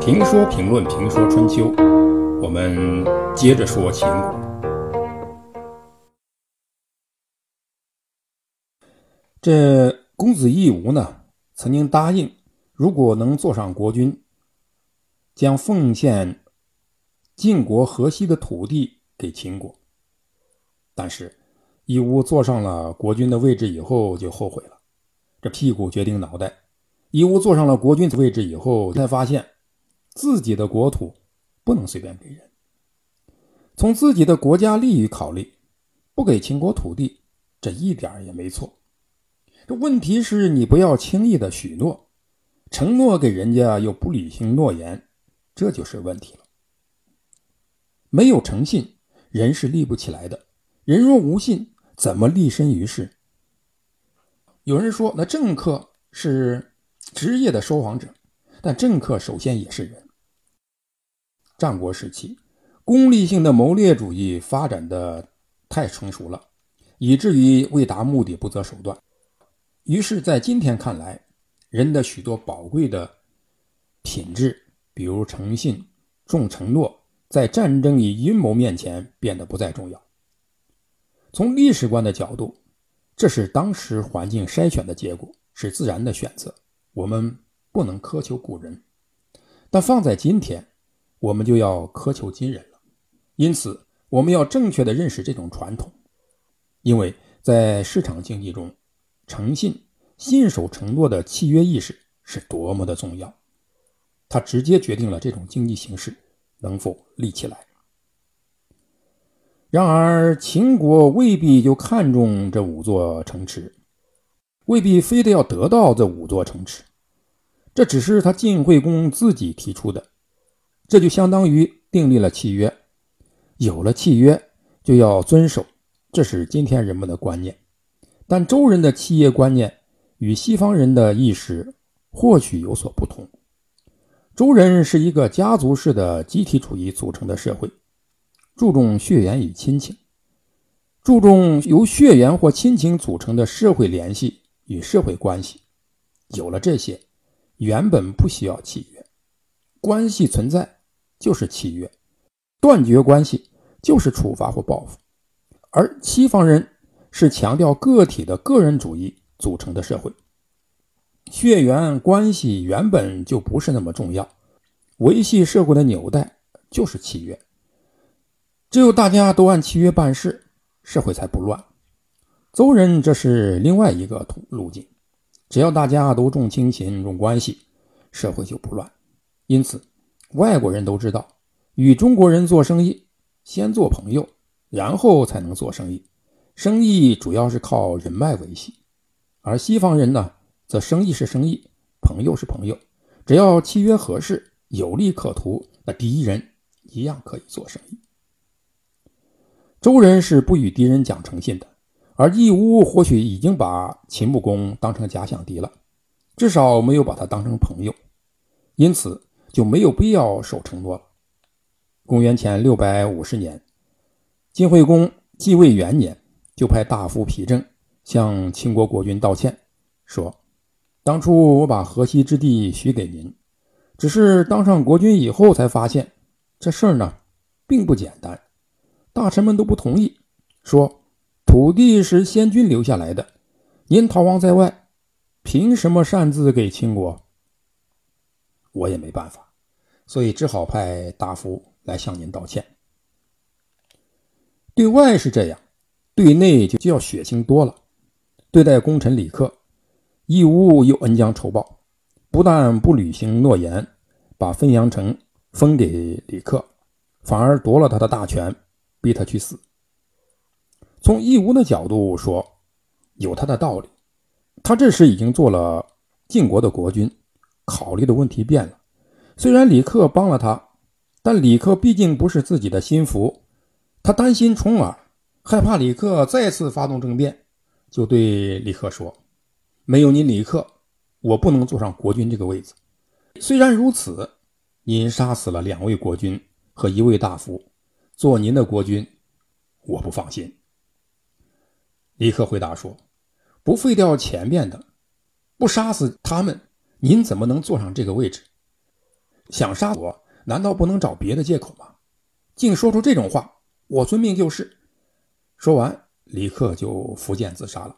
评说评论评说春秋，我们接着说秦国。这公子义吴呢，曾经答应，如果能坐上国君，将奉献晋国河西的土地给秦国。但是义乌坐上了国君的位置以后，就后悔了。这屁股决定脑袋。义乌坐上了国君的位置以后，才发现自己的国土不能随便给人。从自己的国家利益考虑，不给秦国土地，这一点也没错。这问题是你不要轻易的许诺，承诺给人家又不履行诺言，这就是问题了。没有诚信，人是立不起来的。人若无信，怎么立身于世？有人说，那政客是职业的说谎者，但政客首先也是人。战国时期，功利性的谋略主义发展的太成熟了，以至于为达目的不择手段。于是，在今天看来，人的许多宝贵的品质，比如诚信、重承诺，在战争与阴谋面前变得不再重要。从历史观的角度，这是当时环境筛选的结果，是自然的选择。我们不能苛求古人，但放在今天，我们就要苛求今人了。因此，我们要正确的认识这种传统，因为在市场经济中。诚信、信守承诺的契约意识是多么的重要，它直接决定了这种经济形势能否立起来。然而，秦国未必就看中这五座城池，未必非得要得到这五座城池，这只是他晋惠公自己提出的，这就相当于订立了契约，有了契约就要遵守，这是今天人们的观念。但周人的契约观念与西方人的意识或许有所不同。周人是一个家族式的集体主义组成的社会，注重血缘与亲情，注重由血缘或亲情组成的社会联系与社会关系。有了这些，原本不需要契约，关系存在就是契约，断绝关系就是处罚或报复。而西方人。是强调个体的个人主义组成的社会，血缘关系原本就不是那么重要，维系社会的纽带就是契约。只有大家都按契约办事，社会才不乱。邹人这是另外一个途路径，只要大家都重亲情、重关系，社会就不乱。因此，外国人都知道，与中国人做生意，先做朋友，然后才能做生意。生意主要是靠人脉维系，而西方人呢，则生意是生意，朋友是朋友，只要契约合适，有利可图，那敌人一样可以做生意。周人是不与敌人讲诚信的，而义乌或许已经把秦穆公当成假想敌了，至少没有把他当成朋友，因此就没有必要守承诺了。公元前六百五十年，晋惠公继位元年。就派大夫皮正向秦国国君道歉，说：“当初我把河西之地许给您，只是当上国君以后才发现，这事儿呢并不简单。大臣们都不同意，说土地是先君留下来的，您逃亡在外，凭什么擅自给秦国？我也没办法，所以只好派大夫来向您道歉。对外是这样。”对内就就要血腥多了，对待功臣李克，义乌又恩将仇报，不但不履行诺言，把汾阳城封给李克，反而夺了他的大权，逼他去死。从义乌的角度说，有他的道理。他这时已经做了晋国的国君，考虑的问题变了。虽然李克帮了他，但李克毕竟不是自己的心腹，他担心重耳。害怕李克再次发动政变，就对李克说：“没有你李克，我不能坐上国君这个位子。虽然如此，您杀死了两位国君和一位大夫，做您的国君，我不放心。”李克回答说：“不废掉前面的，不杀死他们，您怎么能坐上这个位置？想杀我，难道不能找别的借口吗？竟说出这种话，我遵命就是。说完，李克就伏剑自杀了。